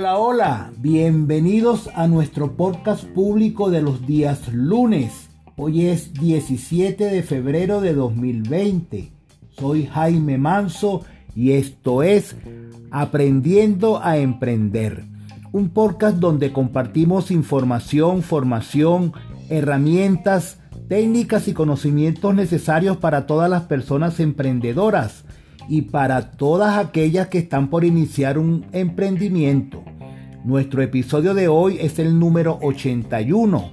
Hola, hola, bienvenidos a nuestro podcast público de los días lunes. Hoy es 17 de febrero de 2020. Soy Jaime Manso y esto es Aprendiendo a Emprender, un podcast donde compartimos información, formación, herramientas, técnicas y conocimientos necesarios para todas las personas emprendedoras y para todas aquellas que están por iniciar un emprendimiento. Nuestro episodio de hoy es el número 81.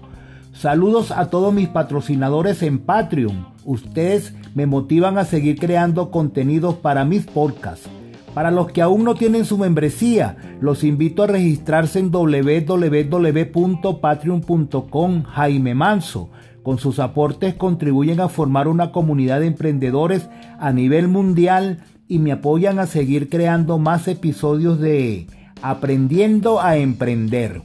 Saludos a todos mis patrocinadores en Patreon. Ustedes me motivan a seguir creando contenidos para mis podcasts. Para los que aún no tienen su membresía, los invito a registrarse en www.patreon.com Jaime Manso. Con sus aportes contribuyen a formar una comunidad de emprendedores a nivel mundial y me apoyan a seguir creando más episodios de Aprendiendo a Emprender.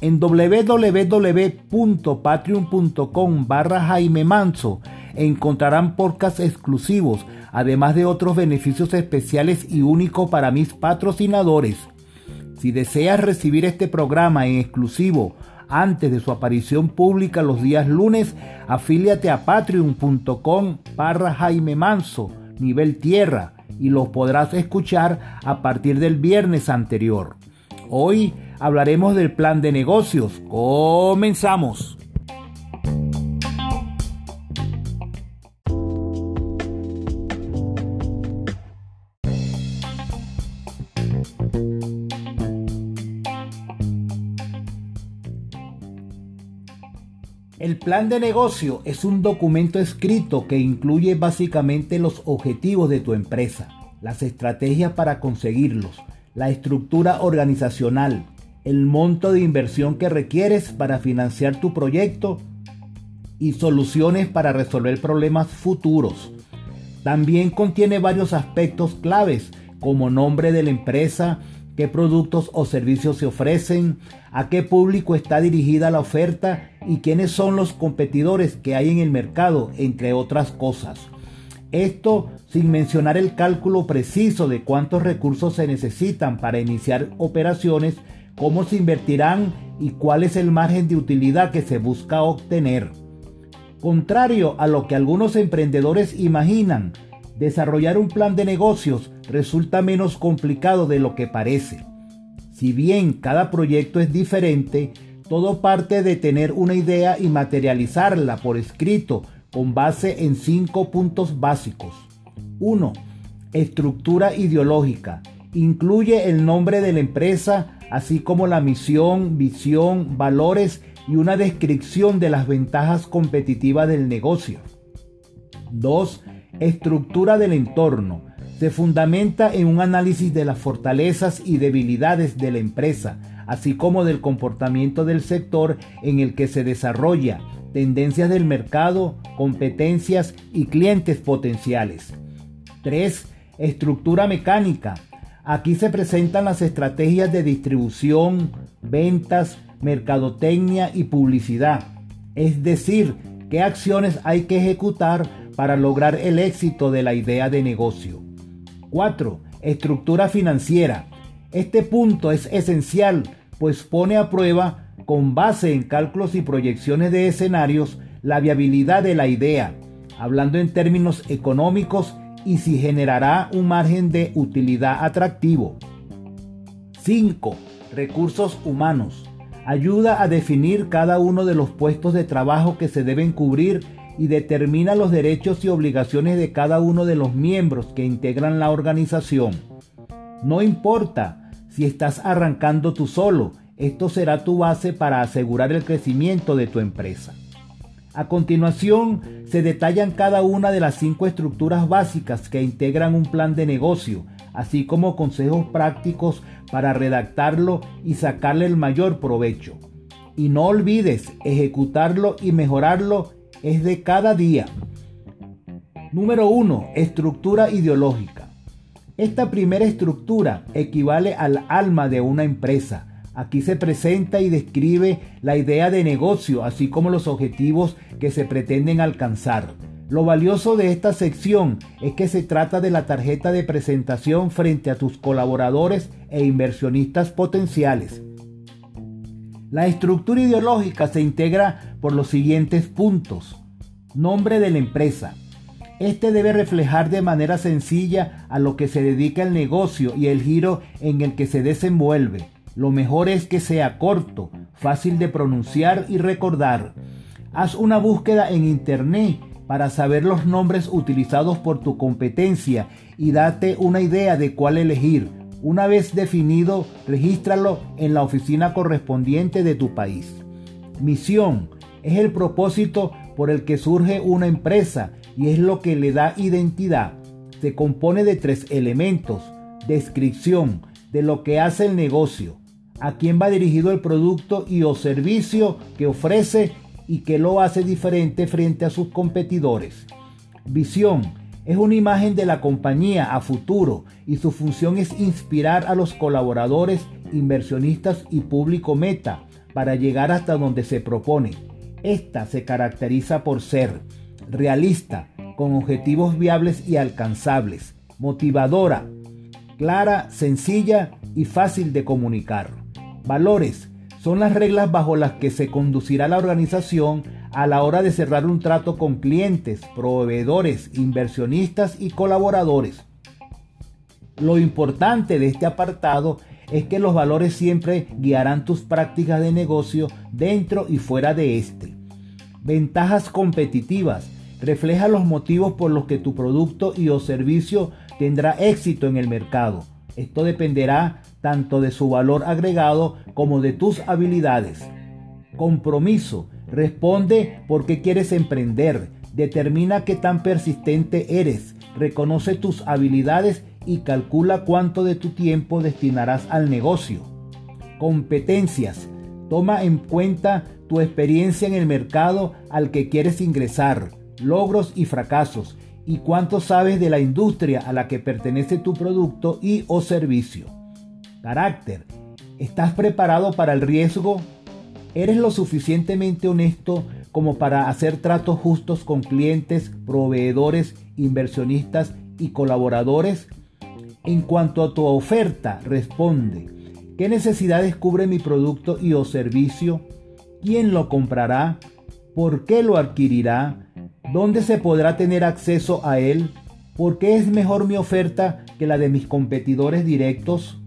En www.patreon.com barra Jaime Manso encontrarán podcasts exclusivos, además de otros beneficios especiales y únicos para mis patrocinadores. Si deseas recibir este programa en exclusivo antes de su aparición pública los días lunes, afíliate a patreon.com barra Jaime Manso, nivel tierra, y los podrás escuchar a partir del viernes anterior. Hoy hablaremos del plan de negocios. Comenzamos. Plan de negocio es un documento escrito que incluye básicamente los objetivos de tu empresa, las estrategias para conseguirlos, la estructura organizacional, el monto de inversión que requieres para financiar tu proyecto y soluciones para resolver problemas futuros. También contiene varios aspectos claves como nombre de la empresa, qué productos o servicios se ofrecen, a qué público está dirigida la oferta y quiénes son los competidores que hay en el mercado, entre otras cosas. Esto sin mencionar el cálculo preciso de cuántos recursos se necesitan para iniciar operaciones, cómo se invertirán y cuál es el margen de utilidad que se busca obtener. Contrario a lo que algunos emprendedores imaginan, desarrollar un plan de negocios resulta menos complicado de lo que parece. Si bien cada proyecto es diferente, todo parte de tener una idea y materializarla por escrito con base en cinco puntos básicos. 1. Estructura ideológica. Incluye el nombre de la empresa, así como la misión, visión, valores y una descripción de las ventajas competitivas del negocio. 2 estructura del entorno. Se fundamenta en un análisis de las fortalezas y debilidades de la empresa, así como del comportamiento del sector en el que se desarrolla, tendencias del mercado, competencias y clientes potenciales. 3. Estructura mecánica. Aquí se presentan las estrategias de distribución, ventas, mercadotecnia y publicidad. Es decir, qué acciones hay que ejecutar para lograr el éxito de la idea de negocio. 4. Estructura financiera. Este punto es esencial, pues pone a prueba, con base en cálculos y proyecciones de escenarios, la viabilidad de la idea, hablando en términos económicos y si generará un margen de utilidad atractivo. 5. Recursos humanos. Ayuda a definir cada uno de los puestos de trabajo que se deben cubrir y determina los derechos y obligaciones de cada uno de los miembros que integran la organización. No importa si estás arrancando tú solo, esto será tu base para asegurar el crecimiento de tu empresa. A continuación, se detallan cada una de las cinco estructuras básicas que integran un plan de negocio, así como consejos prácticos para redactarlo y sacarle el mayor provecho. Y no olvides ejecutarlo y mejorarlo es de cada día. Número 1. Estructura ideológica. Esta primera estructura equivale al alma de una empresa. Aquí se presenta y describe la idea de negocio, así como los objetivos que se pretenden alcanzar. Lo valioso de esta sección es que se trata de la tarjeta de presentación frente a tus colaboradores e inversionistas potenciales. La estructura ideológica se integra por los siguientes puntos. Nombre de la empresa. Este debe reflejar de manera sencilla a lo que se dedica el negocio y el giro en el que se desenvuelve. Lo mejor es que sea corto, fácil de pronunciar y recordar. Haz una búsqueda en Internet para saber los nombres utilizados por tu competencia y date una idea de cuál elegir. Una vez definido, regístralo en la oficina correspondiente de tu país. Misión es el propósito por el que surge una empresa y es lo que le da identidad. Se compone de tres elementos. Descripción de lo que hace el negocio, a quién va dirigido el producto y o servicio que ofrece y que lo hace diferente frente a sus competidores. Visión es una imagen de la compañía a futuro y su función es inspirar a los colaboradores, inversionistas y público meta para llegar hasta donde se propone. Esta se caracteriza por ser realista, con objetivos viables y alcanzables, motivadora, clara, sencilla y fácil de comunicar. Valores son las reglas bajo las que se conducirá la organización a la hora de cerrar un trato con clientes, proveedores, inversionistas y colaboradores. Lo importante de este apartado es que los valores siempre guiarán tus prácticas de negocio dentro y fuera de este. Ventajas competitivas. Refleja los motivos por los que tu producto y o servicio tendrá éxito en el mercado. Esto dependerá tanto de su valor agregado como de tus habilidades. Compromiso. Responde por qué quieres emprender. Determina qué tan persistente eres. Reconoce tus habilidades y calcula cuánto de tu tiempo destinarás al negocio. Competencias. Toma en cuenta tu experiencia en el mercado al que quieres ingresar, logros y fracasos, y cuánto sabes de la industria a la que pertenece tu producto y o servicio. Carácter. ¿Estás preparado para el riesgo? ¿Eres lo suficientemente honesto como para hacer tratos justos con clientes, proveedores, inversionistas y colaboradores? En cuanto a tu oferta, responde, ¿qué necesidades cubre mi producto y o servicio? ¿Quién lo comprará? ¿Por qué lo adquirirá? ¿Dónde se podrá tener acceso a él? ¿Por qué es mejor mi oferta que la de mis competidores directos?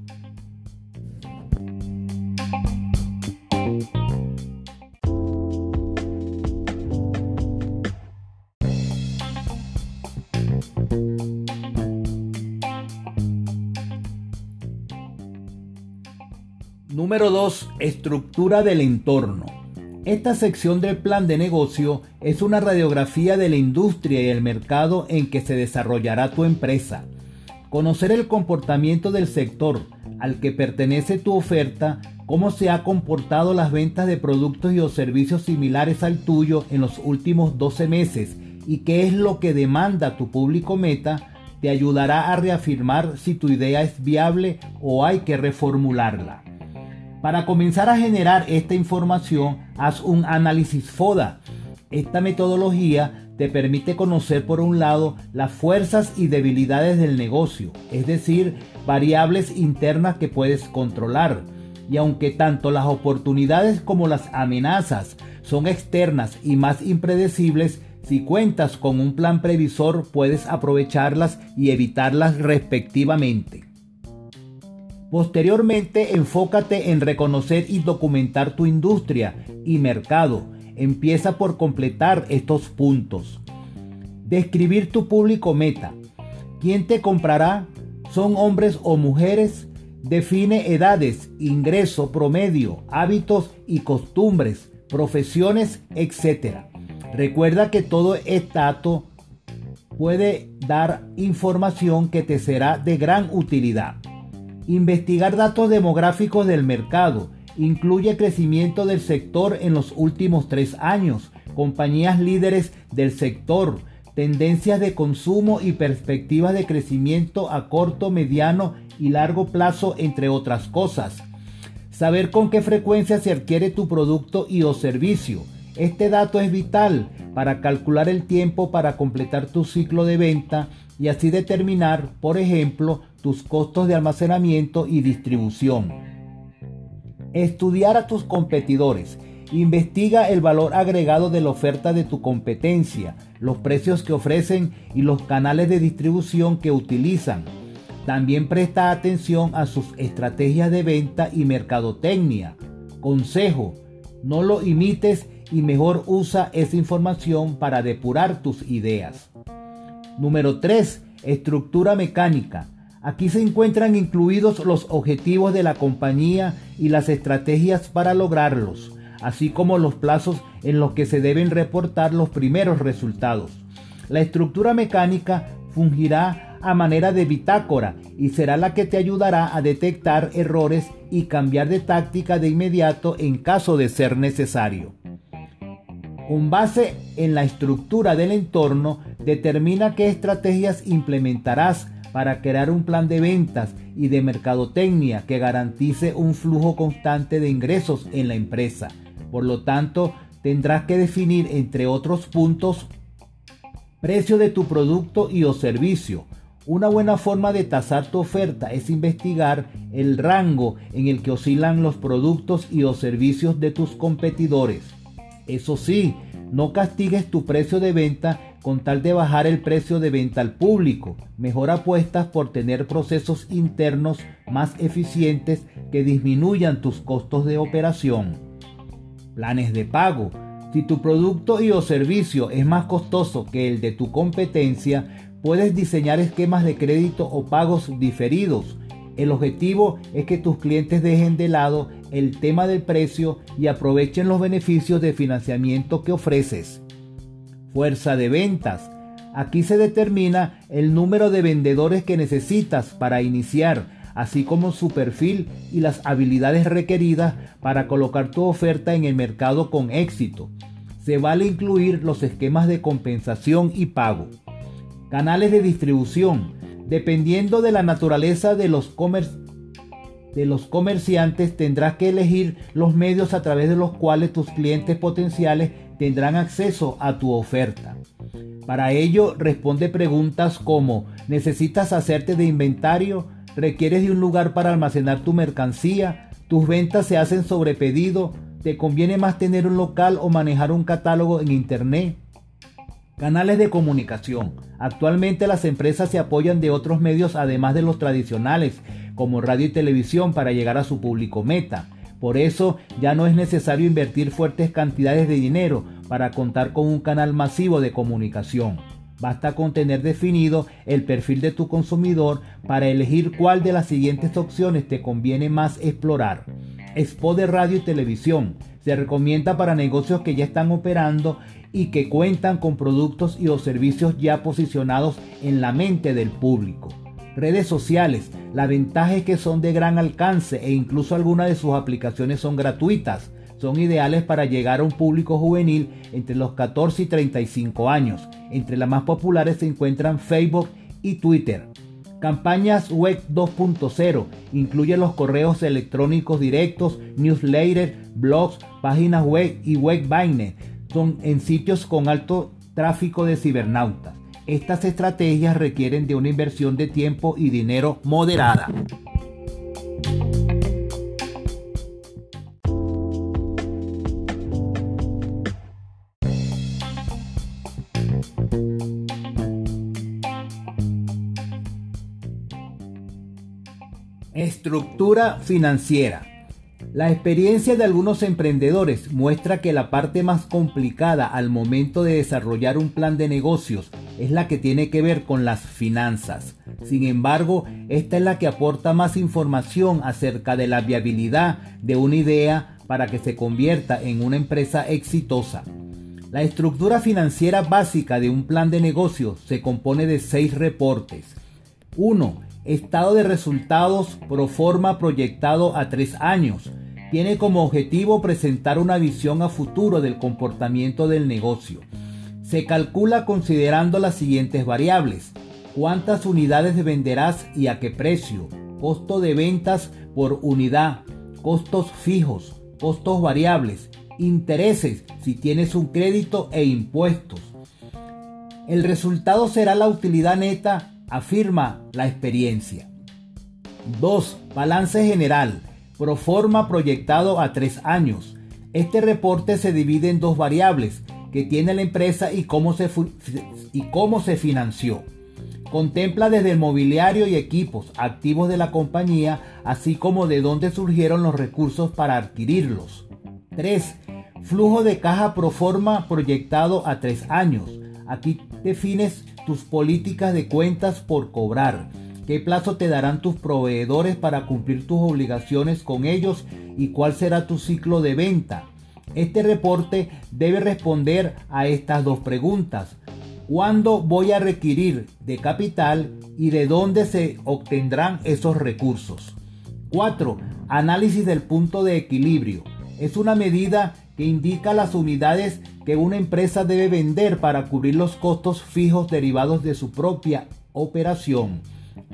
Número 2. Estructura del entorno. Esta sección del plan de negocio es una radiografía de la industria y el mercado en que se desarrollará tu empresa. Conocer el comportamiento del sector al que pertenece tu oferta, cómo se ha comportado las ventas de productos y o servicios similares al tuyo en los últimos 12 meses y qué es lo que demanda tu público meta, te ayudará a reafirmar si tu idea es viable o hay que reformularla. Para comenzar a generar esta información, haz un análisis FODA. Esta metodología te permite conocer por un lado las fuerzas y debilidades del negocio, es decir, variables internas que puedes controlar. Y aunque tanto las oportunidades como las amenazas son externas y más impredecibles, si cuentas con un plan previsor puedes aprovecharlas y evitarlas respectivamente. Posteriormente, enfócate en reconocer y documentar tu industria y mercado. Empieza por completar estos puntos. Describir tu público meta. ¿Quién te comprará? ¿Son hombres o mujeres? Define edades, ingreso promedio, hábitos y costumbres, profesiones, etc. Recuerda que todo dato puede dar información que te será de gran utilidad. Investigar datos demográficos del mercado. Incluye crecimiento del sector en los últimos tres años, compañías líderes del sector, tendencias de consumo y perspectivas de crecimiento a corto, mediano y largo plazo, entre otras cosas. Saber con qué frecuencia se adquiere tu producto y o servicio. Este dato es vital para calcular el tiempo para completar tu ciclo de venta y así determinar, por ejemplo, tus costos de almacenamiento y distribución. Estudiar a tus competidores. Investiga el valor agregado de la oferta de tu competencia, los precios que ofrecen y los canales de distribución que utilizan. También presta atención a sus estrategias de venta y mercadotecnia. Consejo, no lo imites y mejor usa esa información para depurar tus ideas. Número 3. Estructura mecánica. Aquí se encuentran incluidos los objetivos de la compañía y las estrategias para lograrlos, así como los plazos en los que se deben reportar los primeros resultados. La estructura mecánica fungirá a manera de bitácora y será la que te ayudará a detectar errores y cambiar de táctica de inmediato en caso de ser necesario. Con base en la estructura del entorno, determina qué estrategias implementarás para crear un plan de ventas y de mercadotecnia que garantice un flujo constante de ingresos en la empresa. Por lo tanto, tendrás que definir, entre otros puntos, precio de tu producto y o servicio. Una buena forma de tasar tu oferta es investigar el rango en el que oscilan los productos y o servicios de tus competidores. Eso sí, no castigues tu precio de venta con tal de bajar el precio de venta al público. Mejor apuestas por tener procesos internos más eficientes que disminuyan tus costos de operación. Planes de pago. Si tu producto y o servicio es más costoso que el de tu competencia, puedes diseñar esquemas de crédito o pagos diferidos el objetivo es que tus clientes dejen de lado el tema del precio y aprovechen los beneficios de financiamiento que ofreces. Fuerza de ventas. Aquí se determina el número de vendedores que necesitas para iniciar, así como su perfil y las habilidades requeridas para colocar tu oferta en el mercado con éxito. Se vale incluir los esquemas de compensación y pago. Canales de distribución. Dependiendo de la naturaleza de los, de los comerciantes, tendrás que elegir los medios a través de los cuales tus clientes potenciales tendrán acceso a tu oferta. Para ello, responde preguntas como ¿necesitas hacerte de inventario? ¿Requieres de un lugar para almacenar tu mercancía? ¿Tus ventas se hacen sobre pedido? ¿Te conviene más tener un local o manejar un catálogo en Internet? Canales de comunicación. Actualmente las empresas se apoyan de otros medios además de los tradicionales, como radio y televisión, para llegar a su público meta. Por eso ya no es necesario invertir fuertes cantidades de dinero para contar con un canal masivo de comunicación. Basta con tener definido el perfil de tu consumidor para elegir cuál de las siguientes opciones te conviene más explorar. Expo de radio y televisión. Se recomienda para negocios que ya están operando y que cuentan con productos y o servicios ya posicionados en la mente del público. Redes sociales. La ventaja es que son de gran alcance e incluso algunas de sus aplicaciones son gratuitas. Son ideales para llegar a un público juvenil entre los 14 y 35 años. Entre las más populares se encuentran Facebook y Twitter. Campañas web 2.0 incluye los correos electrónicos directos, newsletters, blogs, páginas web y web Son en sitios con alto tráfico de cibernautas. Estas estrategias requieren de una inversión de tiempo y dinero moderada. Estructura financiera. La experiencia de algunos emprendedores muestra que la parte más complicada al momento de desarrollar un plan de negocios es la que tiene que ver con las finanzas. Sin embargo, esta es la que aporta más información acerca de la viabilidad de una idea para que se convierta en una empresa exitosa. La estructura financiera básica de un plan de negocio se compone de seis reportes. 1 Estado de resultados pro forma proyectado a tres años. Tiene como objetivo presentar una visión a futuro del comportamiento del negocio. Se calcula considerando las siguientes variables. ¿Cuántas unidades venderás y a qué precio? Costo de ventas por unidad, costos fijos, costos variables intereses si tienes un crédito e impuestos. El resultado será la utilidad neta, afirma la experiencia. 2. Balance general. Proforma proyectado a tres años. Este reporte se divide en dos variables que tiene la empresa y cómo se, y cómo se financió. Contempla desde el mobiliario y equipos activos de la compañía, así como de dónde surgieron los recursos para adquirirlos. 3. Flujo de caja pro forma proyectado a tres años. Aquí defines tus políticas de cuentas por cobrar. ¿Qué plazo te darán tus proveedores para cumplir tus obligaciones con ellos y cuál será tu ciclo de venta? Este reporte debe responder a estas dos preguntas. ¿Cuándo voy a requerir de capital y de dónde se obtendrán esos recursos? 4. Análisis del punto de equilibrio. Es una medida que indica las unidades que una empresa debe vender para cubrir los costos fijos derivados de su propia operación.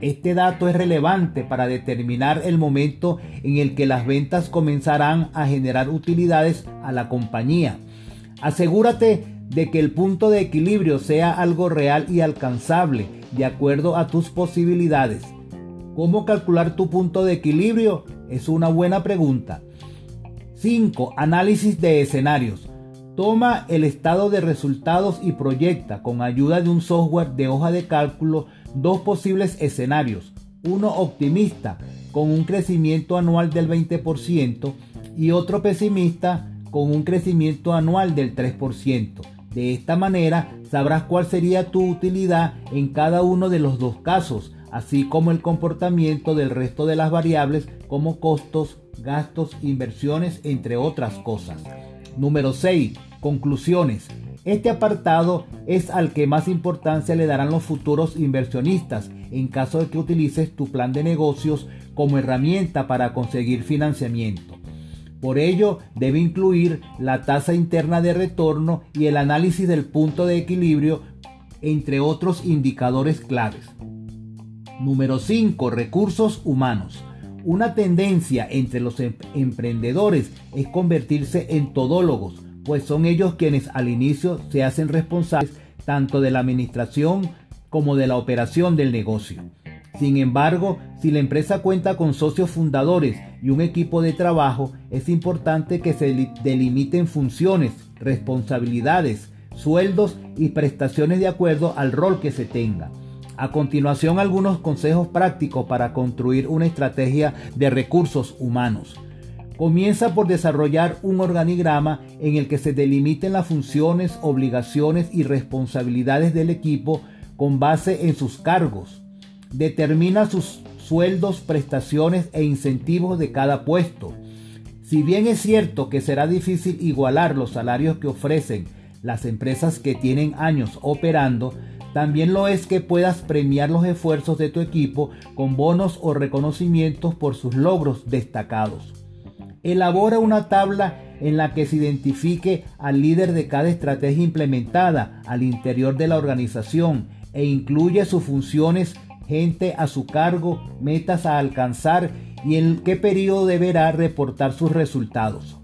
Este dato es relevante para determinar el momento en el que las ventas comenzarán a generar utilidades a la compañía. Asegúrate de que el punto de equilibrio sea algo real y alcanzable de acuerdo a tus posibilidades. ¿Cómo calcular tu punto de equilibrio? Es una buena pregunta. 5. Análisis de escenarios. Toma el estado de resultados y proyecta con ayuda de un software de hoja de cálculo dos posibles escenarios. Uno optimista, con un crecimiento anual del 20%, y otro pesimista, con un crecimiento anual del 3%. De esta manera sabrás cuál sería tu utilidad en cada uno de los dos casos, así como el comportamiento del resto de las variables como costos, gastos, inversiones, entre otras cosas. Número 6. Conclusiones. Este apartado es al que más importancia le darán los futuros inversionistas en caso de que utilices tu plan de negocios como herramienta para conseguir financiamiento. Por ello, debe incluir la tasa interna de retorno y el análisis del punto de equilibrio, entre otros indicadores claves. Número 5. Recursos humanos. Una tendencia entre los em-, emprendedores es convertirse en todólogos, pues son ellos quienes al inicio se hacen responsables tanto de la administración como de la operación del negocio. Sin embargo, si la empresa cuenta con socios fundadores y un equipo de trabajo, es importante que se delimiten funciones, responsabilidades, sueldos y prestaciones de acuerdo al rol que se tenga. A continuación, algunos consejos prácticos para construir una estrategia de recursos humanos. Comienza por desarrollar un organigrama en el que se delimiten las funciones, obligaciones y responsabilidades del equipo con base en sus cargos. Determina sus sueldos, prestaciones e incentivos de cada puesto. Si bien es cierto que será difícil igualar los salarios que ofrecen las empresas que tienen años operando, también lo es que puedas premiar los esfuerzos de tu equipo con bonos o reconocimientos por sus logros destacados. Elabora una tabla en la que se identifique al líder de cada estrategia implementada al interior de la organización e incluye sus funciones, gente a su cargo, metas a alcanzar y en qué periodo deberá reportar sus resultados.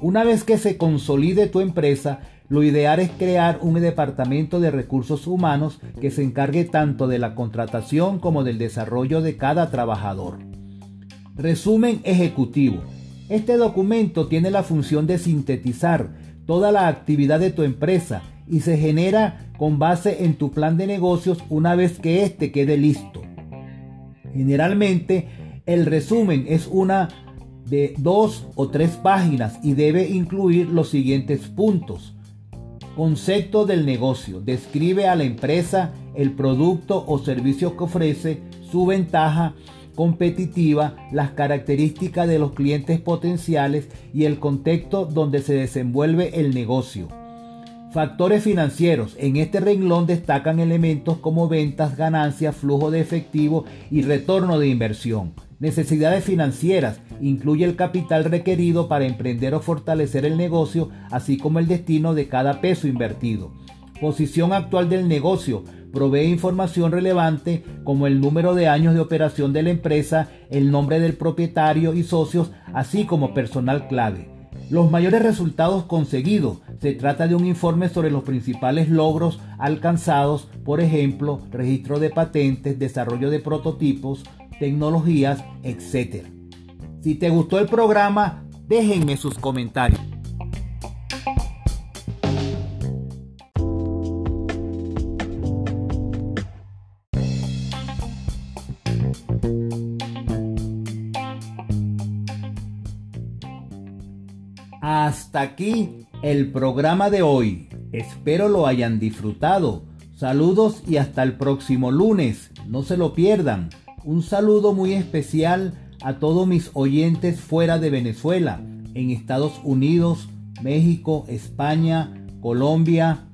Una vez que se consolide tu empresa, lo ideal es crear un departamento de recursos humanos que se encargue tanto de la contratación como del desarrollo de cada trabajador. Resumen ejecutivo. Este documento tiene la función de sintetizar toda la actividad de tu empresa y se genera con base en tu plan de negocios una vez que éste quede listo. Generalmente el resumen es una de dos o tres páginas y debe incluir los siguientes puntos. Concepto del negocio. Describe a la empresa, el producto o servicio que ofrece, su ventaja, competitiva, las características de los clientes potenciales y el contexto donde se desenvuelve el negocio. Factores financieros. En este renglón destacan elementos como ventas, ganancias, flujo de efectivo y retorno de inversión. Necesidades financieras. Incluye el capital requerido para emprender o fortalecer el negocio, así como el destino de cada peso invertido. Posición actual del negocio provee información relevante como el número de años de operación de la empresa, el nombre del propietario y socios, así como personal clave. Los mayores resultados conseguidos. Se trata de un informe sobre los principales logros alcanzados, por ejemplo, registro de patentes, desarrollo de prototipos, tecnologías, etc. Si te gustó el programa, déjenme sus comentarios. Hasta aquí el programa de hoy. Espero lo hayan disfrutado. Saludos y hasta el próximo lunes. No se lo pierdan. Un saludo muy especial a todos mis oyentes fuera de Venezuela, en Estados Unidos, México, España, Colombia,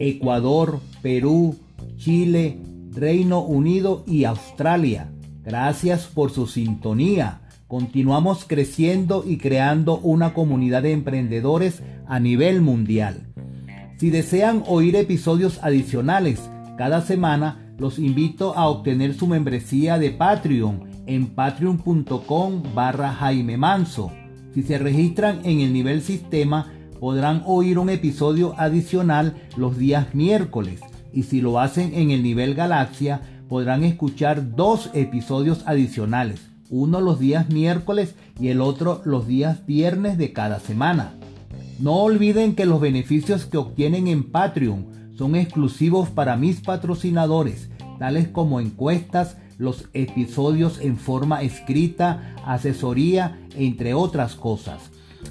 Ecuador, Perú, Chile, Reino Unido y Australia. Gracias por su sintonía. Continuamos creciendo y creando una comunidad de emprendedores a nivel mundial. Si desean oír episodios adicionales cada semana, los invito a obtener su membresía de Patreon en patreon.com barra Jaime Manso. Si se registran en el nivel sistema, podrán oír un episodio adicional los días miércoles y si lo hacen en el nivel galaxia, podrán escuchar dos episodios adicionales uno los días miércoles y el otro los días viernes de cada semana. No olviden que los beneficios que obtienen en Patreon son exclusivos para mis patrocinadores, tales como encuestas, los episodios en forma escrita, asesoría, entre otras cosas.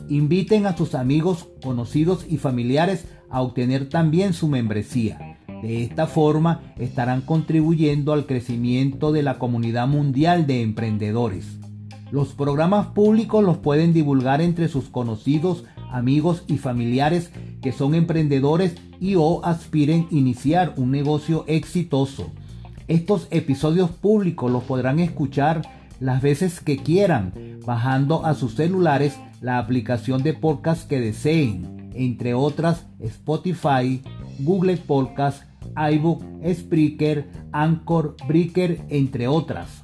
Inviten a sus amigos, conocidos y familiares a obtener también su membresía. De esta forma estarán contribuyendo al crecimiento de la comunidad mundial de emprendedores. Los programas públicos los pueden divulgar entre sus conocidos, amigos y familiares que son emprendedores y o aspiren iniciar un negocio exitoso. Estos episodios públicos los podrán escuchar las veces que quieran, bajando a sus celulares la aplicación de podcast que deseen, entre otras Spotify, Google Podcast, iBook, Spreaker, Anchor, Breaker, entre otras.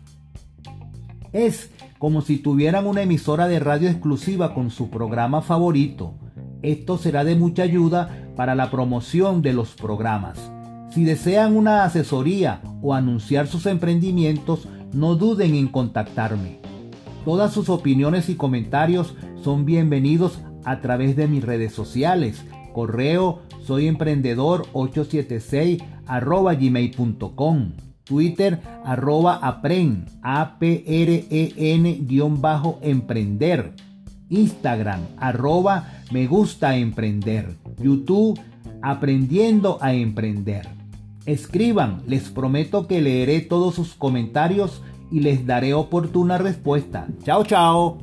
Es como si tuvieran una emisora de radio exclusiva con su programa favorito. Esto será de mucha ayuda para la promoción de los programas. Si desean una asesoría o anunciar sus emprendimientos, no duden en contactarme. Todas sus opiniones y comentarios son bienvenidos a través de mis redes sociales, correo soy emprendedor 876 arroba gmail.com. Twitter arroba apren, a p r e n guion bajo emprender. Instagram arroba me gusta emprender. YouTube aprendiendo a emprender. Escriban, les prometo que leeré todos sus comentarios y les daré oportuna respuesta. Chao, chao.